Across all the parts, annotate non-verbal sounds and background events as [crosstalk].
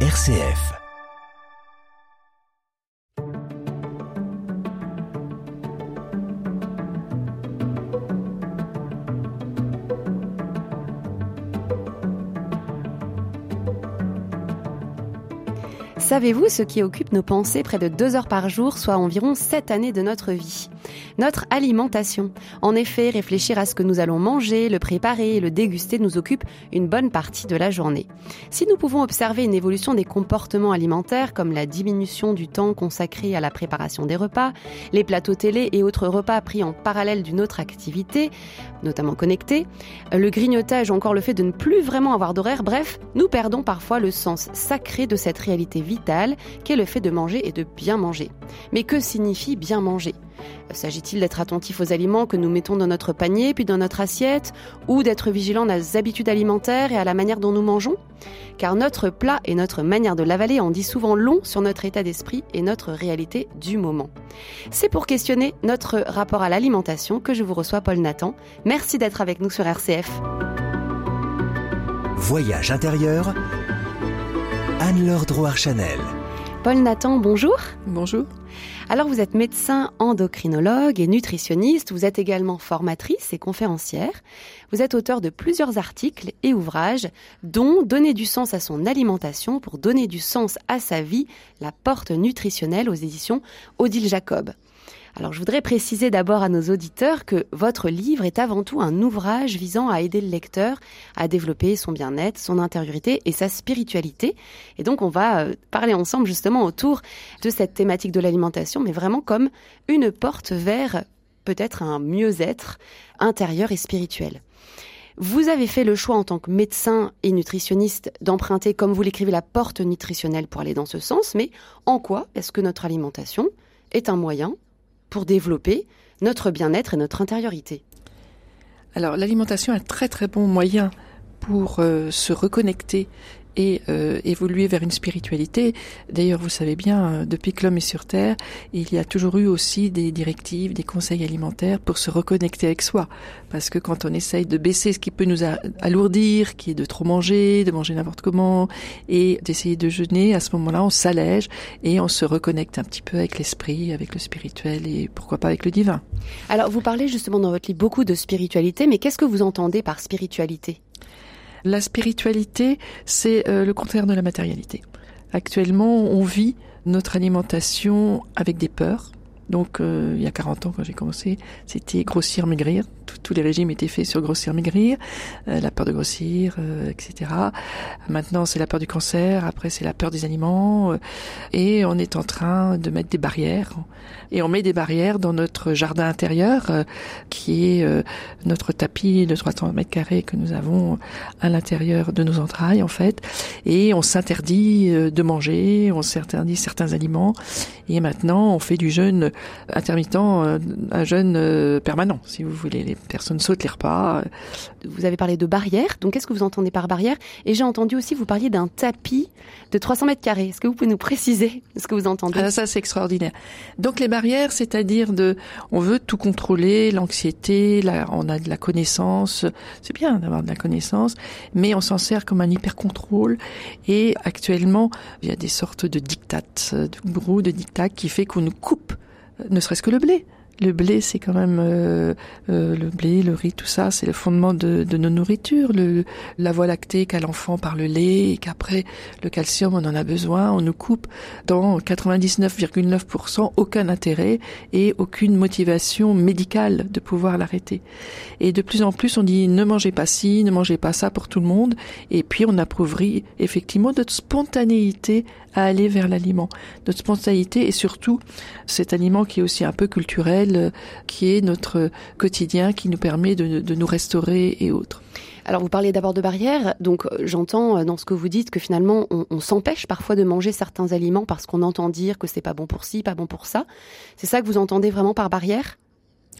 RCF. Savez-vous ce qui occupe nos pensées près de deux heures par jour, soit environ sept années de notre vie? Notre alimentation. En effet, réfléchir à ce que nous allons manger, le préparer et le déguster nous occupe une bonne partie de la journée. Si nous pouvons observer une évolution des comportements alimentaires, comme la diminution du temps consacré à la préparation des repas, les plateaux télé et autres repas pris en parallèle d'une autre activité, notamment connectée, le grignotage ou encore le fait de ne plus vraiment avoir d'horaire, bref, nous perdons parfois le sens sacré de cette réalité vitale qu'est le fait de manger et de bien manger. Mais que signifie bien manger? S'agit-il d'être attentif aux aliments que nous mettons dans notre panier puis dans notre assiette ou d'être vigilant à nos habitudes alimentaires et à la manière dont nous mangeons? Car notre plat et notre manière de l'avaler en dit souvent long sur notre état d'esprit et notre réalité du moment. C'est pour questionner notre rapport à l'alimentation que je vous reçois Paul Nathan. Merci d'être avec nous sur RCF. Voyage intérieur Anne-Laure Drouard-Chanel. Paul Nathan, bonjour. Bonjour. Alors vous êtes médecin endocrinologue et nutritionniste, vous êtes également formatrice et conférencière. Vous êtes auteur de plusieurs articles et ouvrages, dont Donner du sens à son alimentation pour donner du sens à sa vie, la porte nutritionnelle aux éditions Odile Jacob. Alors je voudrais préciser d'abord à nos auditeurs que votre livre est avant tout un ouvrage visant à aider le lecteur à développer son bien-être, son intériorité et sa spiritualité. Et donc on va euh, parler ensemble justement autour de cette thématique de l'alimentation, mais vraiment comme une porte vers peut-être un mieux-être intérieur et spirituel. Vous avez fait le choix en tant que médecin et nutritionniste d'emprunter, comme vous l'écrivez, la porte nutritionnelle pour aller dans ce sens, mais en quoi est-ce que notre alimentation est un moyen pour développer notre bien-être et notre intériorité. Alors l'alimentation est un très très bon moyen pour euh, se reconnecter et euh, évoluer vers une spiritualité. D'ailleurs, vous savez bien, euh, depuis que l'homme est sur Terre, il y a toujours eu aussi des directives, des conseils alimentaires pour se reconnecter avec soi. Parce que quand on essaye de baisser ce qui peut nous alourdir, qui est de trop manger, de manger n'importe comment, et d'essayer de jeûner, à ce moment-là, on s'allège et on se reconnecte un petit peu avec l'esprit, avec le spirituel et pourquoi pas avec le divin. Alors, vous parlez justement dans votre livre beaucoup de spiritualité, mais qu'est-ce que vous entendez par spiritualité? La spiritualité, c'est euh, le contraire de la matérialité. Actuellement, on vit notre alimentation avec des peurs. Donc, euh, il y a 40 ans, quand j'ai commencé, c'était grossir, maigrir. Tous les régimes étaient faits sur grossir, maigrir, euh, la peur de grossir, etc. Maintenant, c'est la peur du cancer. Après, c'est la peur des aliments. et on est en train de mettre des barrières et on met des barrières dans notre jardin intérieur euh, qui est euh, notre tapis de 300 mètres carrés que nous avons à l'intérieur de nos entrailles en fait et on s'interdit euh, de manger, on s'interdit certains aliments et maintenant on fait du jeûne intermittent, un jeûne permanent si vous voulez. Personnes sautent les repas. Vous avez parlé de barrières, donc qu'est-ce que vous entendez par barrière? Et j'ai entendu aussi vous parliez d'un tapis de 300 mètres carrés. Est-ce que vous pouvez nous préciser ce que vous entendez? Ah, Ça c'est extraordinaire. Donc les barrière, c'est-à-dire de, on veut tout contrôler, l'anxiété, on a de la connaissance, c'est bien d'avoir de la connaissance, mais on s'en sert comme un hyper contrôle. Et actuellement, il y a des sortes de dictates, de gourous de dictats qui fait qu'on nous coupe, ne serait-ce que le blé. Le blé, c'est quand même euh, euh, le blé, le riz, tout ça, c'est le fondement de, nos nourritures. La voie lactée qu'a l'enfant par le lait et qu'après le calcium, on en a besoin. On nous coupe dans 99,9% aucun intérêt et aucune motivation médicale de pouvoir l'arrêter. Et de plus en plus, on dit ne mangez pas ci, ne mangez pas ça pour tout le monde. Et puis on appauvrit effectivement notre spontanéité à aller vers l'aliment. Notre spontanéité et surtout cet aliment qui est aussi un peu culturel, euh, qui est notre quotidien, qui nous permet de, de nous restaurer et autres. Alors vous parlez d'abord de barrières, donc euh, j'entends euh, dans ce que vous dites que finalement on, on s'empêche parfois de manger certains aliments parce qu'on entend dire que c'est pas bon pour ci, pas bon pour ça. C'est ça que vous entendez vraiment par barrière?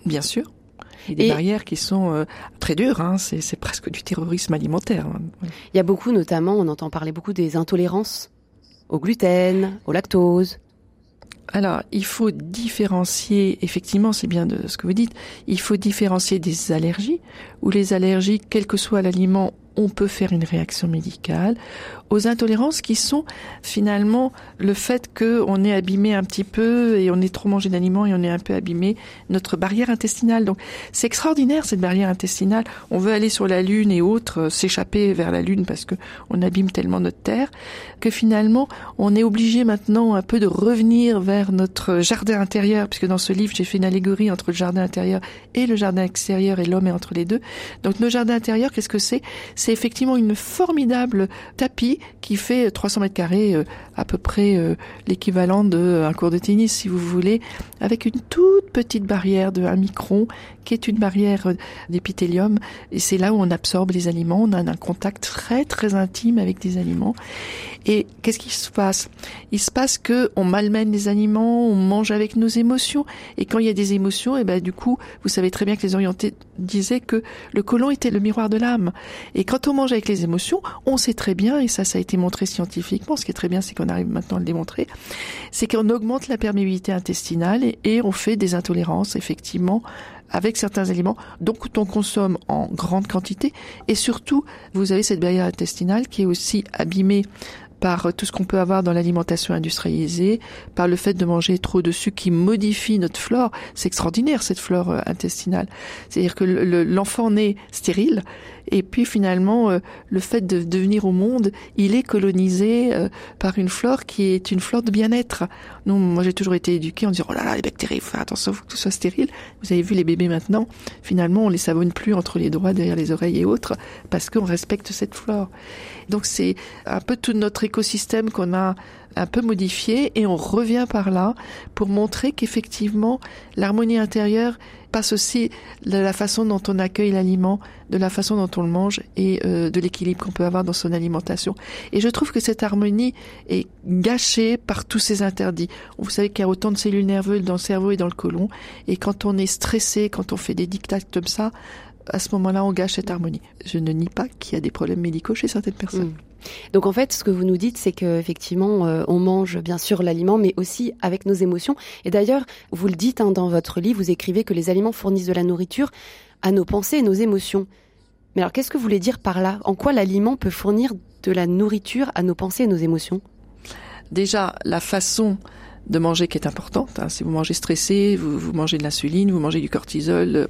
Bien sûr. A des barrières qui sont euh, très dures, hein, c'est presque du terrorisme alimentaire. Hein. Il y a beaucoup, notamment, on entend parler beaucoup des intolérances au gluten, au lactose. Alors, il faut différencier, effectivement, c'est bien de ce que vous dites, il faut différencier des allergies, où les allergies, quel que soit l'aliment, on peut faire une réaction médicale, aux intolérances qui sont finalement le fait qu'on est abîmé un petit peu et on est trop mangé d'aliments et on est un peu abîmé notre barrière intestinale. Donc c'est extraordinaire cette barrière intestinale. On veut aller sur la lune et autres, euh, s'échapper vers la lune parce que on abîme tellement notre terre que finalement on est obligé maintenant un peu de revenir vers notre jardin intérieur puisque dans ce livre j'ai fait une allégorie entre le jardin intérieur et le jardin extérieur et l'homme est entre les deux. Donc nos jardins intérieurs, qu'est-ce que c'est? C'est effectivement une formidable tapis qui fait 300 mètres carrés, euh, à peu près euh, l'équivalent d'un euh, cours de tennis, si vous voulez, avec une toute petite barrière de 1 micron, qui est une barrière d'épithélium. Et c'est là où on absorbe les aliments. On a un contact très très intime avec des aliments. Et qu'est-ce qui se passe? Il se passe que on malmène les aliments, on mange avec nos émotions. Et quand il y a des émotions, et eh ben du coup, vous savez très bien que les orientés disaient que le côlon était le miroir de l'âme. On mange avec les émotions, on sait très bien, et ça, ça a été montré scientifiquement. Ce qui est très bien, c'est qu'on arrive maintenant à le démontrer, c'est qu'on augmente la perméabilité intestinale et, on fait des intolérances, effectivement, avec certains aliments, donc on consomme en grande quantité, et surtout, vous avez cette barrière intestinale qui est aussi abîmée par tout ce qu'on peut avoir dans l'alimentation industrialisée, par le fait de manger trop de sucre qui modifie notre flore. C'est extraordinaire cette flore euh, intestinale. C'est-à-dire que l'enfant naît stérile et puis finalement euh, le fait de, de, venir au monde, il est colonisé euh, par une flore qui est une flore de bien-être. Non, moi j'ai toujours été éduquée en disant oh là là les bactéries, faut faire attention, faut que tout soit stérile. Vous avez vu les bébés maintenant, finalement on les savonne plus entre les doigts, derrière les oreilles et autres parce qu'on respecte cette flore. Donc c'est un peu tout notre écosystème qu'on a un peu modifié et on revient par là pour montrer qu'effectivement l'harmonie intérieure passe aussi de la façon dont on accueille l'aliment, de la façon dont on le mange et euh, de l'équilibre qu'on peut avoir dans son alimentation. Et je trouve que cette harmonie est gâchée par tous ces interdits. Vous savez qu'il y a autant de cellules nerveuses dans le cerveau et dans le côlon et quand on est stressé, quand on fait des dictats comme ça, à ce moment-là, on gâche cette harmonie. Je ne nie pas qu'il y a des problèmes médicaux chez certaines personnes. Mm. Donc en fait, ce que vous nous dites, c'est qu'effectivement, euh, on mange bien sûr l'aliment, mais aussi avec nos émotions. Et d'ailleurs, vous le dites hein, dans votre livre, vous écrivez que les aliments fournissent de la nourriture à nos pensées et nos émotions. Mais alors, qu'est-ce que vous voulez dire par là? En quoi l'aliment peut fournir de la nourriture à nos pensées et nos émotions? Déjà, la façon de manger qui est importante. Hein. Si vous mangez stressé, vous, mangez de l'insuline, vous mangez du cortisol, euh,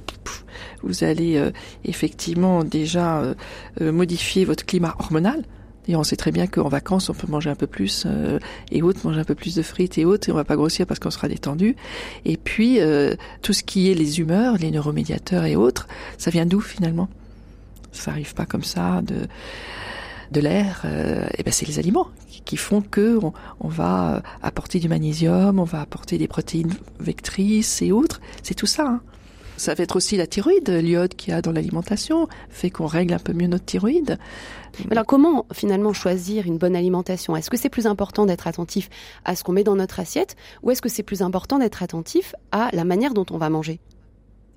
vous allez euh, effectivement déjà euh, modifier votre climat hormonal. Et on sait très bien qu'en vacances, on peut manger un peu plus et autres, manger un peu plus de frites et autres, et on va pas grossir parce qu'on sera détendu. Et puis, tout ce qui est les humeurs, les neuromédiateurs et autres, ça vient d'où finalement? Ça arrive pas comme ça de de l'air, euh, et ben c'est les aliments qui font que on, va apporter du magnésium, on va apporter des protéines vectrices et autres. C'est tout ça. Hein. Ça va être aussi la thyroïde, l'iode qu'il y a dans l'alimentation, fait qu'on règle un peu mieux notre thyroïde. Alors comment finalement choisir une bonne alimentation? Est-ce que c'est plus important d'être attentif à ce qu'on met dans notre assiette ou est-ce que c'est plus important d'être attentif à la manière dont on va manger?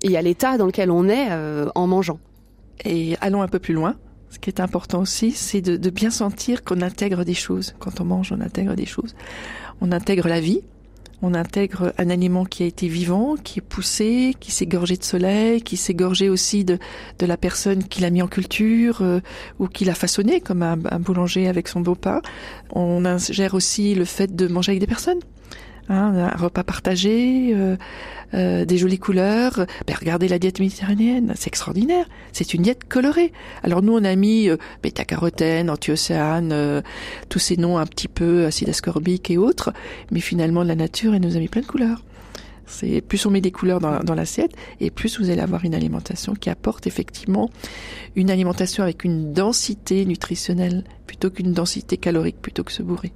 Et à l'état dans lequel on est euh, en mangeant Et allons un peu plus loin. Ce qui est important aussi, c'est de, bien sentir qu'on intègre des choses. Quand on mange, on intègre des choses. On intègre la vie, on intègre un aliment qui a été vivant, qui est poussé, qui s'est gorgé de soleil, qui s'est gorgé aussi de, de la personne qui l'a mis en culture euh, ou qui l'a façonné, comme un, boulanger avec son beau pain. On ingère aussi le fait de manger avec des personnes. Hein, un repas partagé, euh, euh, des jolies couleurs. Ben, regardez la diète méditerranéenne, c'est extraordinaire. C'est une diète colorée. Alors nous, on a mis euh, bêta-carotène, antiocéane, euh, tous ces noms un petit peu acide ascorbique et autres, mais finalement, la nature, elle nous a mis plein de couleurs. C'est plus on met des couleurs dans, dans l'assiette, et plus vous allez avoir une alimentation qui apporte effectivement une alimentation avec une densité nutritionnelle plutôt qu'une densité calorique plutôt que se bourrer.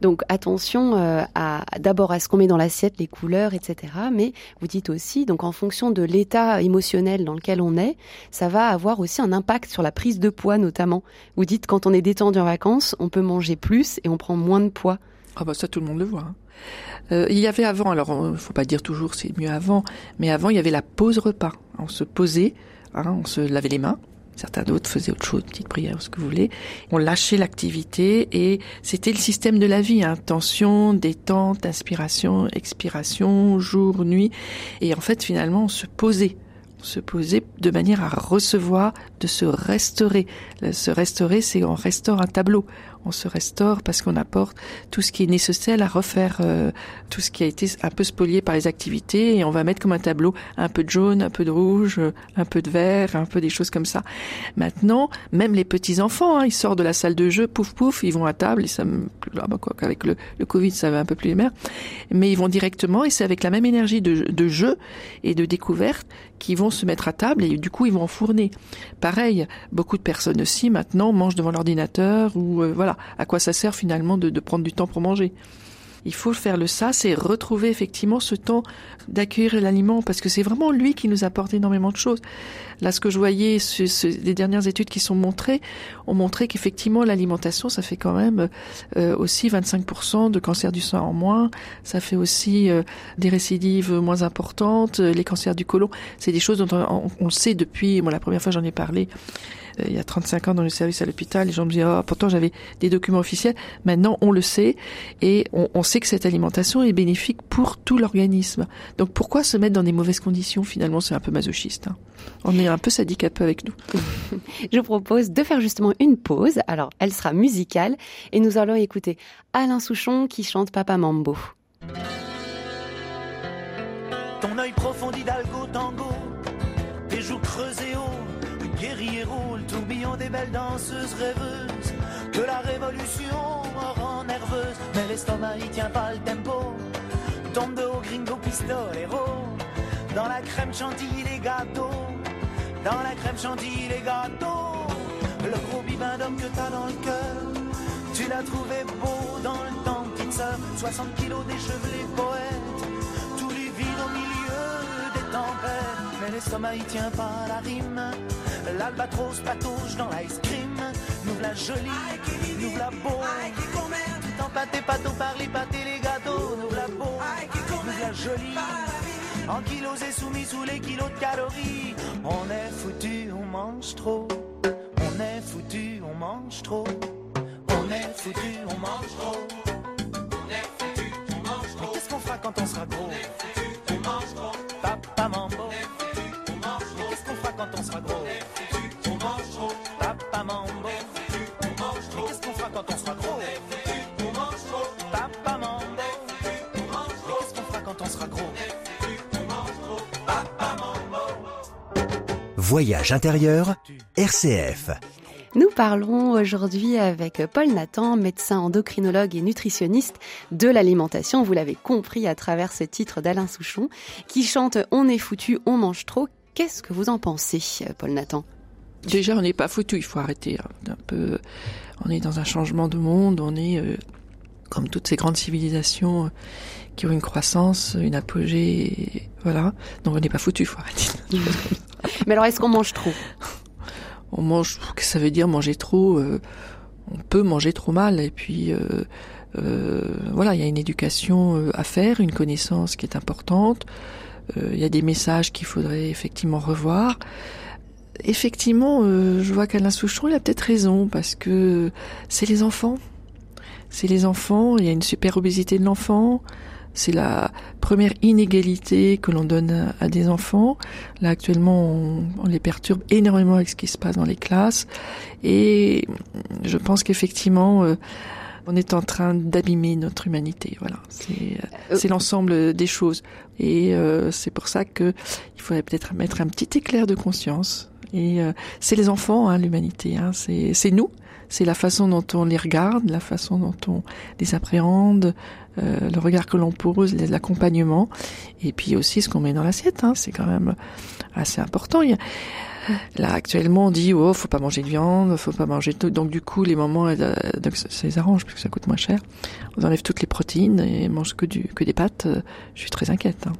Donc attention euh, à d'abord à ce qu'on met dans l'assiette, les couleurs, etc. Mais vous dites aussi, donc en fonction de l'état émotionnel dans lequel on est, ça va avoir aussi un impact sur la prise de poids notamment. Vous dites quand on est détendu en vacances, on peut manger plus et on prend moins de poids. Ah bah ça tout le monde le voit. Hein. Euh, il y avait avant, alors il faut pas dire toujours c'est mieux avant, mais avant il y avait la pause repas. On se posait, hein, on se lavait les mains, Certains d'autres faisaient autre chose, petite prière, ce que vous voulez. On lâchait l'activité et c'était le système de la vie, hein. tension, détente, inspiration, expiration, jour, nuit. Et en fait, finalement, on se posait. Se poser de manière à recevoir, de se restaurer. Se restaurer, c'est on restaure un tableau on se restaure parce qu'on apporte tout ce qui est nécessaire à refaire euh, tout ce qui a été un peu spolié par les activités et on va mettre comme un tableau un peu de jaune, un peu de rouge, un peu de vert, un peu des choses comme ça. Maintenant, même les petits enfants, hein, ils sortent de la salle de jeu, pouf pouf, ils vont à table et ça ah bah quoi qu'avec le, Covid ça va un peu plus les mères, mais ils vont directement et c'est avec la même énergie de jeu et de découverte qu'ils vont se mettre à table et du coup ils vont enfourner. Pareil, beaucoup de personnes aussi maintenant mangent devant l'ordinateur ou euh, voilà à quoi ça sert finalement de, prendre du temps pour manger? Il faut faire le ça, c'est retrouver effectivement ce temps d'accueillir l'aliment parce que c'est vraiment lui qui nous apporte énormément de choses. Là, ce que je voyais, les dernières études qui sont montrées, ont montré qu'effectivement l'alimentation, ça fait quand même euh, aussi 25% de cancer du sang en moins, ça fait aussi euh, des récidives moins importantes, les cancers du côlon, c'est des choses dont on, on, sait depuis, moi la première fois j'en ai parlé, euh, il y a 35 ans dans le service à l'hôpital, les gens me disaient oh, pourtant j'avais des documents officiels. Maintenant, on le sait et on, sait que cette alimentation est bénéfique pour tout l'organisme. Donc pourquoi se mettre dans des mauvaises conditions Finalement, c'est un peu masochiste. Hein. On est un peu sadique un peu avec nous. [laughs] Je vous propose de faire justement une pause. Alors, elle sera musicale et nous allons écouter Alain Souchon qui chante Papa Mambo. Ton œil profond d'Hidalgo tango, tes joues creusées guerrier roule, tourbillon des belles danseuses rêveuses, que la révolution rend nerveuse, mais l'estomac il tient pas le tempo, tombe de haut gringo pistolero, dans la crème chantilly les gâteaux, dans la crème chantilly les gâteaux, le gros bibin d'homme que t'as dans le cœur, tu l'as trouvé beau dans le temps, petite sœur, 60 kilos déchevelés poète, tout lui vide au milieu des tempêtes, mais l'estomac il tient pas la rime. L'albatros patouche dans l'ice cream. Nous la jolie, nous la beau. Tout empâté, pâteau par les pâtés, les gâteaux. Nous la beau, nous la jolie. En kilos et soumis sous les kilos de calories. On est foutu, on mange trop. On est foutu, on mange trop. On est foutu, on mange trop. On est foutu, on mange trop. Qu'est-ce qu'on fera quand on sera gros? On est foutu, on mange trop. Papa mambo. Qu'est-ce qu'on fera quand on sera gros? Voyage intérieur, RCF. Nous parlons aujourd'hui avec Paul Nathan, médecin endocrinologue et nutritionniste de l'alimentation. Vous l'avez compris à travers ce titre d'Alain Souchon, qui chante On est foutu, on mange trop. Qu'est-ce que vous en pensez, Paul Nathan? Déjà, on n'est pas foutu, il faut arrêter. Hein, un peu, on est dans un changement de monde, on est euh, comme toutes ces grandes civilisations euh, qui ont une croissance, une apogée, voilà. Donc on n'est pas foutu, il faut arrêter. [laughs] Mais alors, est-ce qu'on mange trop? On mange, qu'est-ce que ça veut dire manger trop? Euh, On peut manger trop mal, et puis euh, euh, voilà, il y a une éducation à faire, une connaissance qui est importante. Il y a des messages qu'il faudrait effectivement revoir. Effectivement, je vois qu'Alain Souchon, il a peut-être raison, parce que c'est les enfants. C'est les enfants, il y a une super obésité de l'enfant, c'est la première inégalité que l'on donne à des enfants. Là, actuellement, on, les perturbe énormément avec ce qui se passe dans les classes. Et je pense qu'effectivement, euh, on est en train d'abîmer notre humanité. Voilà, c'est euh, l'ensemble des choses. Et euh, c'est pour ça que il faudrait peut-être mettre un petit éclair de conscience. Et c'est les enfants, hein, l'humanité. Hein, c'est nous c'est la façon dont on les regarde, la façon dont on les appréhende, le regard que l'on pose, l'accompagnement, et puis aussi ce qu'on met dans l'assiette. Hein, c'est quand même assez important. Il y a, Là, actuellement, on dit, oh, faut pas manger de viande, faut pas manger tout. Donc, du coup, les mamans, euh, donc, ça les arrange parce que ça coûte moins cher. On enlève toutes les protéines et mange que du, que des pâtes. Je suis très inquiète. Hein.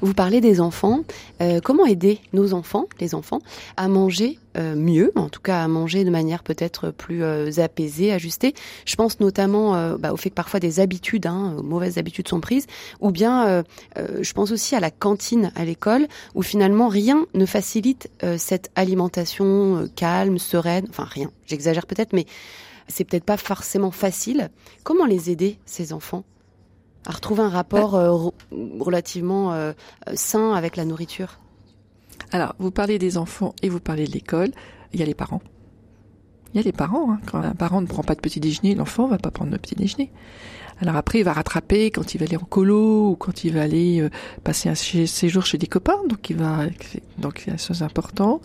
Vous parlez des enfants. Euh, comment aider nos enfants, les enfants, à manger euh, mieux, en tout cas à manger de manière peut-être plus euh, apaisée, ajustée? Je pense notamment bah, au fait que parfois des habitudes, hein, mauvaises habitudes sont prises, ou bien je pense aussi à la cantine à l'école, où finalement rien ne facilite cette alimentation calme, sereine, enfin rien, j'exagère peut-être, mais c'est peut-être pas forcément facile. Comment les aider, ces enfants? À retrouver un rapport euh, relativement euh, sain avec la nourriture Alors, vous parlez des enfants et vous parlez de l'école. Il y a les parents. Il y a les parents. Hein. Quand un parent ne prend pas de petit déjeuner, l'enfant va pas prendre de petit déjeuner. Alors après, il va rattraper quand il va aller en colo ou quand il va aller euh, passer un séjour chez des copains. Donc il va, donc c'est importante.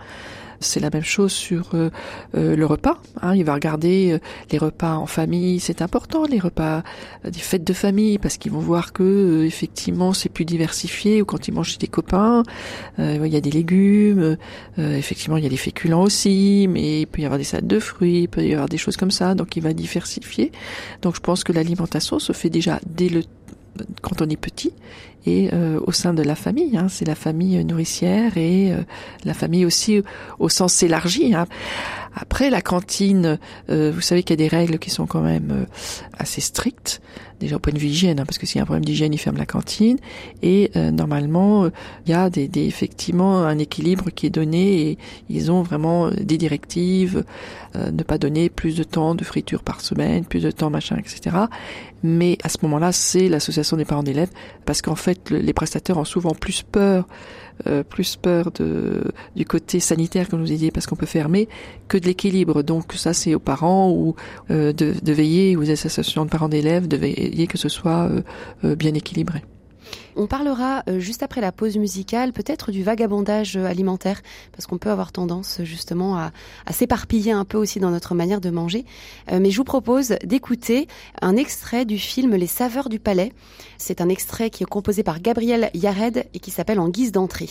C'est la même chose sur euh, euh, le repas. Hein. Il va regarder euh, les repas en famille, c'est important, les repas des fêtes de famille, parce qu'ils vont voir que effectivement c'est plus diversifié. Ou quand ils mangent chez des copains, il y a des légumes, effectivement il y a des féculents aussi, mais il peut y avoir des salades de fruits, il peut y avoir des choses comme ça. Donc il va diversifier. Donc je pense que l'alimentation se fait déjà dès le quand on est petit et euh, au sein de la famille. Hein, c'est la famille nourricière et euh, la famille aussi au sens élargi. Hein. Après la cantine, euh, vous savez qu'il y a des règles qui sont quand même assez strictes déjà au point de vue hygiène, hein, parce que s'il y a un problème d'hygiène, ils ferment la cantine. Et euh, normalement, euh, il y a des, des, effectivement un équilibre qui est donné et ils ont vraiment euh, des directives, ne pas donner plus de temps de friture par semaine, plus de temps machin, etc. Mais à ce moment-là, c'est l'association des parents d'élèves, parce qu'en fait, les prestataires ont souvent plus peur euh, plus peur de, du côté sanitaire, comme nous dit, parce qu'on peut fermer, que de l'équilibre. Donc ça, c'est aux parents ou euh, de, de, veiller, aux associations de parents d'élèves, de veiller que ce soit euh, bien équilibré. On parlera euh, juste après la pause musicale peut-être du vagabondage euh, alimentaire, parce qu'on peut avoir tendance justement à, s'éparpiller un peu aussi dans notre manière de manger. Euh, mais je vous propose d'écouter un extrait du film Les saveurs du palais. C'est un extrait qui est composé par Gabriel Yared et qui s'appelle En guise d'entrée.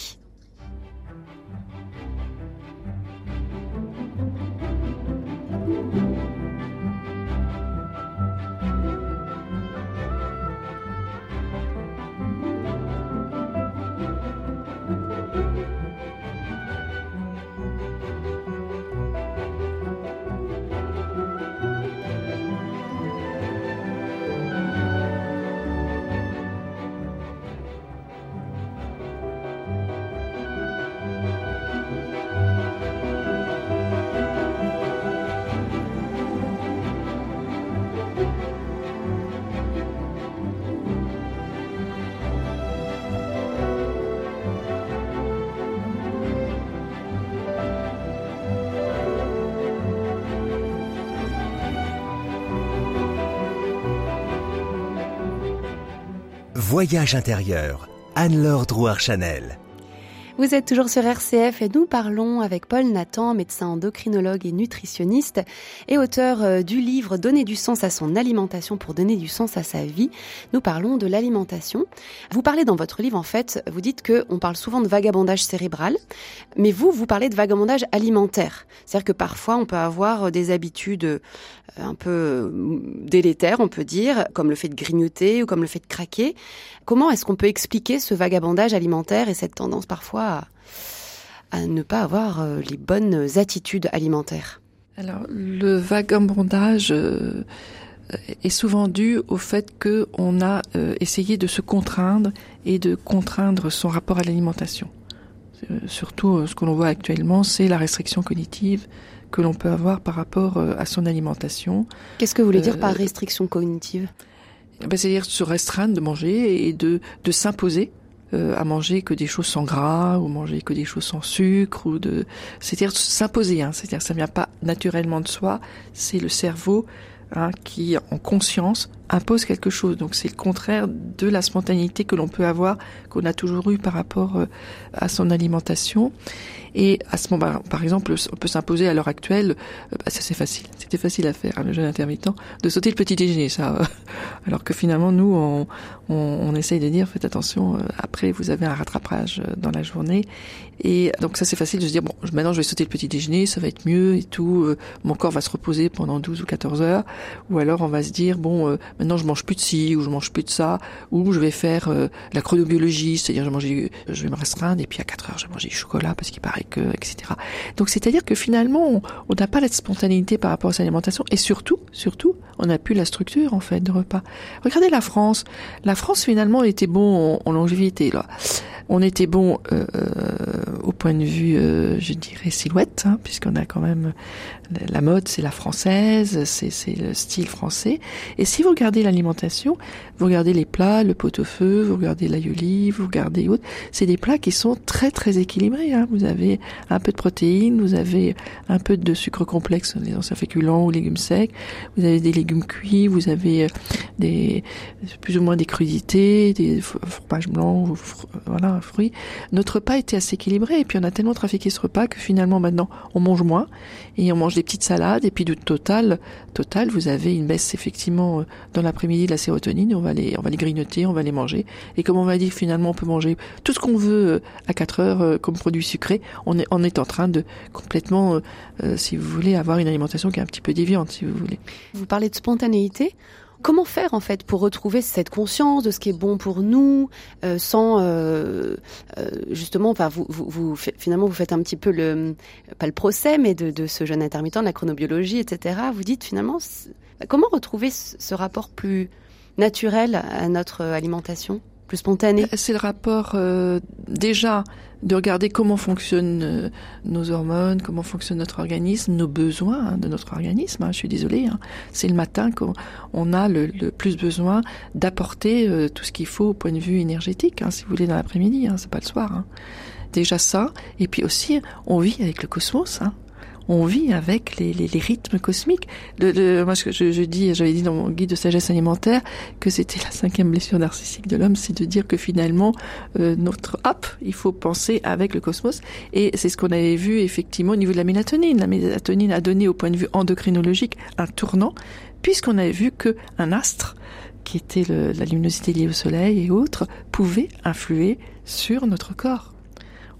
Voyage intérieur, Anne-Laure Drouard-Chanel. Vous êtes toujours sur RCF et nous parlons avec Paul Nathan, médecin endocrinologue et nutritionniste et auteur euh, du livre Donner du sens à son alimentation pour donner du sens à sa vie. Nous parlons de l'alimentation. Vous parlez dans votre livre, en fait, vous dites que on parle souvent de vagabondage cérébral, mais vous, vous parlez de vagabondage alimentaire. C'est-à-dire que parfois on peut avoir euh, des habitudes euh, un peu délétères, on peut dire, comme le fait de grignoter ou comme le fait de craquer. Comment est-ce qu'on peut expliquer ce vagabondage alimentaire et cette tendance parfois à, ne pas avoir euh, les bonnes attitudes alimentaires? Alors, le vagabondage euh, est souvent dû au fait qu'on a euh, essayé de se contraindre et de contraindre son rapport à l'alimentation. Surtout, ce que l'on voit actuellement, c'est la restriction cognitive que l'on peut avoir par rapport à son alimentation. Qu'est-ce que vous voulez dire par restriction cognitive? Ben, C'est-à-dire se restreindre de manger et de, de s'imposer euh, à manger que des choses sans gras ou manger que des choses sans sucre ou de c'est-à-dire s'imposer hein, c'est-à-dire ça vient pas naturellement de soi c'est le cerveau hein, qui en conscience impose quelque chose donc c'est le contraire de la spontanéité que l'on peut avoir qu'on a toujours eu par rapport euh, à son alimentation et à ce moment, par exemple, on peut s'imposer à l'heure actuelle, euh, bah, ça c'est facile, c'était facile à faire, hein, le jeûne intermittent, de sauter le petit déjeuner, ça. alors que finalement, nous, on, on, on, essaye de dire, faites attention, euh, après vous avez un rattrapage euh, dans la journée. Et donc ça c'est facile de se dire, bon, maintenant je vais sauter le petit déjeuner, ça va être mieux et tout, mon corps va se reposer pendant 12 ou 14 heures. Ou alors on va se dire, bon, maintenant je mange plus de ci, ou je mange plus de ça, ou je vais faire la chronobiologie, c'est-à-dire je, manger, je vais me restreindre et puis à 4 heures je vais manger du chocolat parce qu'il paraît que, etc. Donc c'est-à-dire que finalement, on n'a pas la spontanéité par rapport à sa alimentation et surtout, surtout, on n'a plus la structure en fait de repas. Regardez la France. La France finalement était bon en, longévité là. On était bon euh, au point de vue, euh, je dirais, silhouette, hein, puisqu'on a quand même la mode, c'est la française, c'est le style français. Et si vous l'alimentation, vous regardez les plats, le pot-au-feu, vous regardez l'ail olive, vous regardez autres, c'est des plats qui sont très très équilibrés. Hein. Vous avez un peu de protéines, vous avez un peu de sucre complexe, les anciens féculents ou légumes secs, vous avez des légumes cuits, vous avez euh, plus ou moins des crudités, des fromages blancs, voilà, fruits. Notre repas était assez équilibré et puis on a tellement trafiqué ce repas que finalement maintenant on mange moins et on mange des petites salades et puis du total, total, vous avez une baisse effectivement euh, dans l'après-midi de la sérotonine. On va les, on va les grignoter, on va les manger. Et comme on va dire finalement on peut manger tout ce qu'on veut euh, à 4 heures euh, comme produit sucré, on est, on est en train de complètement, si vous voulez, avoir une alimentation qui est un petit peu déviante, si vous voulez. Vous parlez de spontanéité. Comment faire en fait pour retrouver cette conscience de ce qui est bon pour nous, euh, sans euh, euh, justement, enfin, vous, vous, vous, finalement, vous faites un petit peu le pas le procès, mais de, de ce jeune intermittent, de la chronobiologie, etc. Vous dites finalement, comment retrouver ce rapport plus naturel à notre alimentation plus spontané? C'est le rapport euh, déjà de regarder comment fonctionnent euh, nos hormones, comment fonctionne notre organisme, nos besoins hein, de notre organisme. Hein, je suis désolée, hein. c'est le matin qu'on a le, plus besoin d'apporter euh, tout ce qu'il faut au point de vue énergétique, si vous voulez, dans l'après-midi. c'est pas le soir. Déjà ça, et puis aussi on vit avec le cosmos on vit avec les, rythmes cosmiques. Le, moi, je, je, dis, j'avais dit dans mon guide de sagesse alimentaire que c'était la cinquième blessure narcissique de l'homme, c'est de dire que finalement euh, notre hop, il faut penser avec le cosmos. Et c'est ce qu'on avait vu effectivement au niveau de la mélatonine. La mélatonine a donné au point de vue endocrinologique un tournant, puisqu'on avait vu que un astre qui était la luminosité liée au soleil et autres, pouvait influer sur notre corps.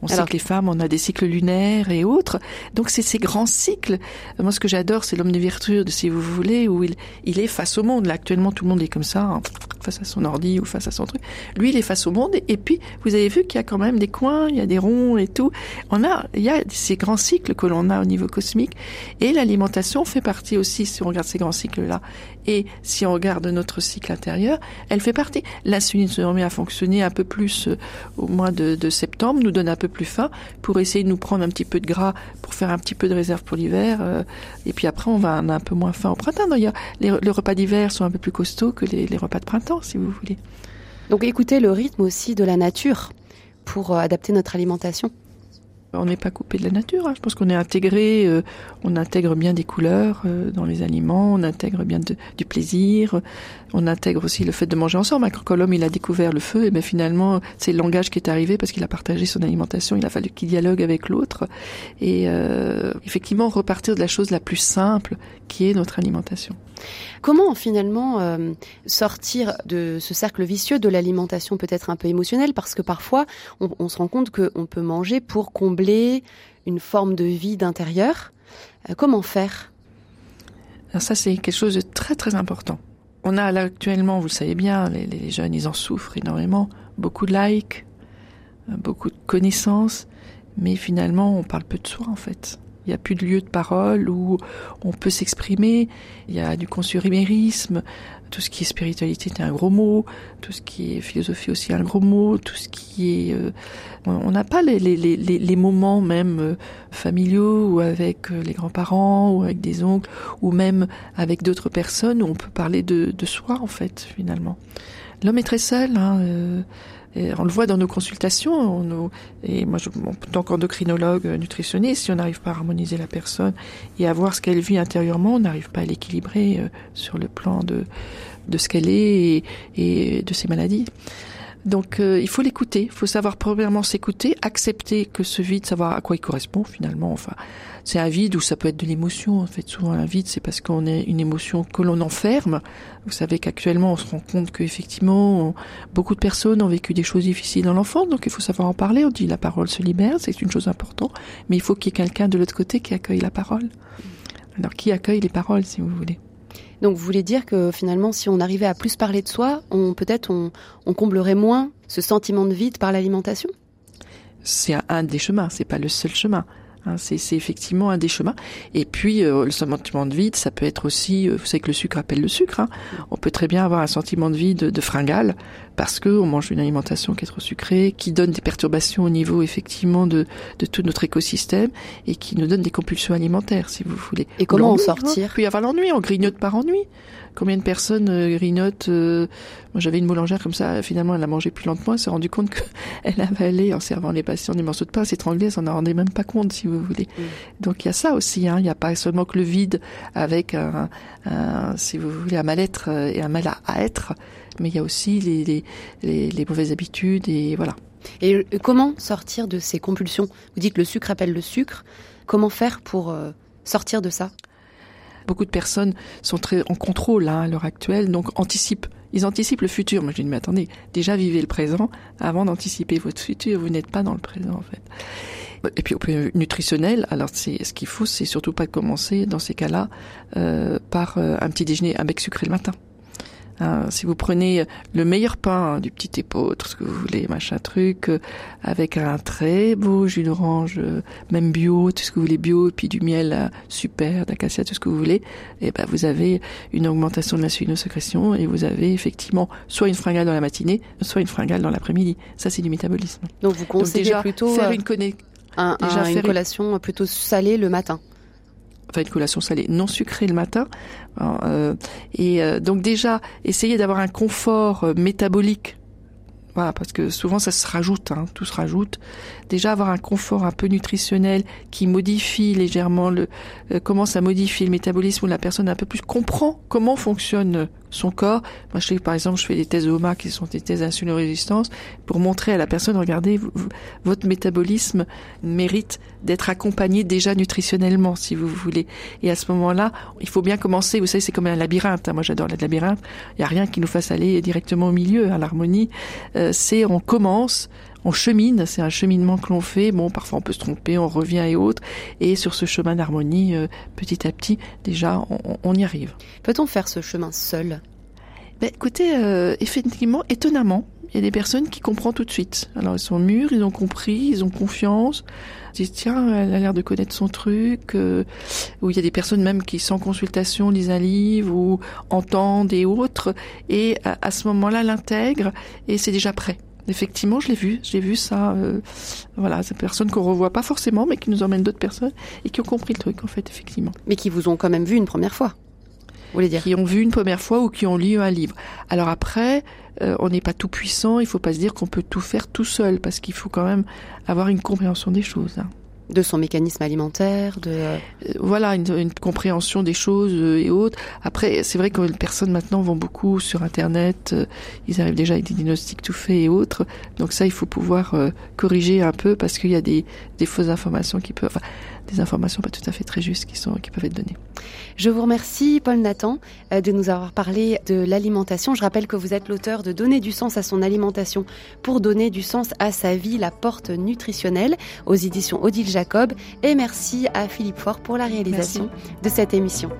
On sait que les femmes, on a des cycles lunaires et autres. Donc c'est ces grands cycles. Moi, ce que j'adore, c'est l'homme de Virtude, si vous voulez, où il, il est face au monde. Là, actuellement, tout le monde est comme ça, hein, face à son ordi ou face à son truc. Lui, il est face au monde. Et puis, vous avez vu qu'il y a quand même des coins, il y a des ronds et tout. On a, il y a ces grands cycles que l'on a au niveau cosmique. Et l'alimentation fait partie aussi, si on regarde ces grands cycles-là. Et si on regarde notre cycle intérieur, elle fait partie. L'insuline se remet à fonctionner un peu plus euh, au mois de, septembre, nous donne un peu plus fin pour essayer de nous prendre un petit peu de gras pour faire un petit peu de réserve pour l'hiver. Euh, et puis après, on va en a un peu moins faim au printemps. D'ailleurs, les, repas d'hiver sont un peu plus costauds que les, repas de printemps, si vous voulez. Donc écoutez le rythme aussi de la nature pour euh, adapter notre alimentation. On n'est pas coupé de la nature. Hein. Je pense qu'on est intégré. Euh, on intègre bien des couleurs dans les aliments. On intègre bien du plaisir. On intègre aussi le fait de manger ensemble. Quand l'homme il a découvert le feu, et bien finalement c'est le langage qui est arrivé parce qu'il a partagé son alimentation. Il a fallu qu'il dialogue avec l'autre et euh, effectivement repartir de la chose la plus simple qui est notre alimentation. Comment finalement euh, sortir de ce cercle vicieux de l'alimentation peut-être un peu émotionnelle? Parce que parfois on, se rend compte qu'on peut manger pour combler une forme de vide intérieur. Euh, comment faire? Alors ça c'est quelque chose de très très important on a là actuellement, vous le savez bien, les, jeunes, ils en souffrent énormément. Beaucoup de likes, euh, beaucoup de connaissances, mais finalement, on parle peu de soi en fait. Il n'y a plus de lieu de parole où on peut s'exprimer. Il y a du consumérisme. Tout ce qui est spiritualité est un gros mot. Tout ce qui est philosophie aussi un gros mot. Tout ce qui est... Euh, on n'a pas les, moments même euh, familiaux ou avec euh, les grands-parents ou avec des oncles ou même avec d'autres personnes où on peut parler de, de soi en fait finalement. L'homme est très seul. Hein, on le voit dans nos consultations. et moi, je, en tant qu'endocrinologue, euh, nutritionniste, si on n'arrive pas à harmoniser la personne et à voir ce qu'elle vit intérieurement, on n'arrive pas à l'équilibrer euh, sur le plan de, de ce qu'elle est et, de ses maladies. Donc euh, il faut l'écouter, il faut savoir premièrement s'écouter, accepter que ce vide, savoir à quoi il correspond finalement. Enfin, c'est un vide où ça peut être de l'émotion. En fait, souvent un vide, c'est parce qu'on est une émotion que l'on enferme. Vous savez qu'actuellement, on se rend compte qu'effectivement, beaucoup de personnes ont vécu des choses difficiles dans l'enfance, donc il faut savoir en parler. On dit la parole se libère, c'est une chose importante, mais il faut qu'il y ait quelqu'un de l'autre côté qui accueille la parole. Alors qui accueille les paroles, si vous voulez donc vous voulez dire que finalement, si on arrivait à plus parler de soi, on peut-être on, on comblerait moins ce sentiment de vide par l'alimentation? C'est un, des chemins, c'est pas le seul chemin. Hein, c'est effectivement un des chemins. Et puis euh, le sentiment de vide, ça peut être aussi, euh, vous savez que le sucre appelle le sucre. Hein. On peut très bien avoir un sentiment de vide de, fringale parce que on mange une alimentation qui est trop sucrée, qui donne des perturbations au niveau effectivement de, de tout notre écosystème et qui nous donne des compulsions alimentaires, si vous voulez. Et comment en sortir hein. Puis avoir l'ennui, on grignote par ennui. Combien de personnes euh, grignotent euh, Moi, j'avais une boulangère comme ça. Finalement, elle a mangé plus lentement. Elle s'est rendue compte qu'elle [laughs] avalait en servant les patients des morceaux de pain, s'étranglait. Elle s'en en rendait même pas compte, si vous voulez. Mm. Donc, il y a ça aussi. Hein. Il n'y a pas seulement que le vide avec un, si vous voulez, un mal-être euh, et un mal à, être, mais il y a aussi les, les, les, les mauvaises habitudes et voilà. Et comment sortir de ces compulsions? Vous dites que le sucre appelle le sucre. Comment faire pour sortir de ça? Beaucoup de personnes sont très en contrôle hein, à l'heure actuelle, donc anticipent. Ils anticipent le futur. Moi, je dis, mais attendez, déjà vivez le présent avant d'anticiper votre futur. Vous n'êtes pas dans le présent, en fait. Et puis au plan nutritionnel, alors c'est ce qu'il faut, c'est surtout pas commencer dans ces cas-là euh, par euh, un petit déjeuner, un bec sucré le matin. Hein, si vous prenez le meilleur pain hein, du petit épeautre, ce que vous voulez, machin truc, euh, avec un très beau jus d'orange, euh, même bio, tout ce que vous voulez bio, et puis du miel euh, super, d'acacia, tout ce que vous voulez, et eh ben vous avez une augmentation de la sécrétion et vous avez effectivement soit une fringale dans la matinée, soit une fringale dans l'après-midi. Ça c'est du métabolisme. Donc vous conseillez plutôt faire une, un, une collation plutôt salée le matin enfin une collation salée non sucrée le matin. Euh, et euh, donc déjà, essayer d'avoir un confort euh, métabolique. Voilà, parce que souvent ça se rajoute, hein, tout se rajoute. Déjà avoir un confort un peu nutritionnel qui modifie légèrement le comment ça modifie le métabolisme où la personne un peu plus comprend comment fonctionne son corps. Moi, je par exemple, je fais des thèses OMA qui sont des thèses d'insulino-résistance pour montrer à la personne, regardez, votre métabolisme mérite d'être accompagné déjà nutritionnellement, si vous voulez. Et à ce moment-là, il faut bien commencer. Vous savez, c'est comme un labyrinthe. Hein. Moi, j'adore le labyrinthe. Il n'y a rien qui nous fasse aller directement au milieu. Hein. L'harmonie, euh, c'est on commence on chemine, c'est un cheminement que l'on fait. Bon, parfois on peut se tromper, on revient et autres. Et sur ce chemin d'harmonie, euh, petit à petit, déjà, on, y arrive. Peut-on faire ce chemin seul? Ben, Écoutez, euh, effectivement, étonnamment, il y a des personnes qui comprennent tout de suite. Alors ils sont mûrs, ils ont compris, ils ont confiance. Ils disent tiens, elle a l'air de connaître son truc. Euh, ou il y a des personnes même qui sans consultation lisent un livre ou entendent et autres, et à, à ce moment-là l'intègrent et c'est déjà prêt. Effectivement, je l'ai vu, j'ai vu ça. Euh, voilà, ces personnes qu'on revoit pas forcément, mais qui nous emmènent d'autres personnes et qui ont compris le truc en fait, effectivement. Mais qui vous ont quand même vu une première fois. Vous voulez dire? Qui ont vu une première fois ou qui ont lu un livre. Alors après, euh, on n'est pas tout puissant. Il faut pas se dire qu'on peut tout faire tout seul, parce qu'il faut quand même avoir une compréhension des choses. Hein de son mécanisme alimentaire, de euh, voilà une, compréhension des choses euh, et autres. Après, c'est vrai que les personnes maintenant vont beaucoup sur Internet, euh, ils arrivent déjà avec des diagnostics tout faits et autres. Donc ça, il faut pouvoir corriger un peu parce qu'il y a des, des fausses informations qui peuvent, des informations pas tout à fait très justes qui sont qui peuvent être données. Je vous remercie Paul Nathan euh, de nous avoir parlé de l'alimentation. Je rappelle que vous êtes l'auteur de Donner du sens à son alimentation pour donner du sens à sa vie, la porte nutritionnelle aux éditions Odile Jacob et merci à Philippe Faure pour la réalisation de cette émission.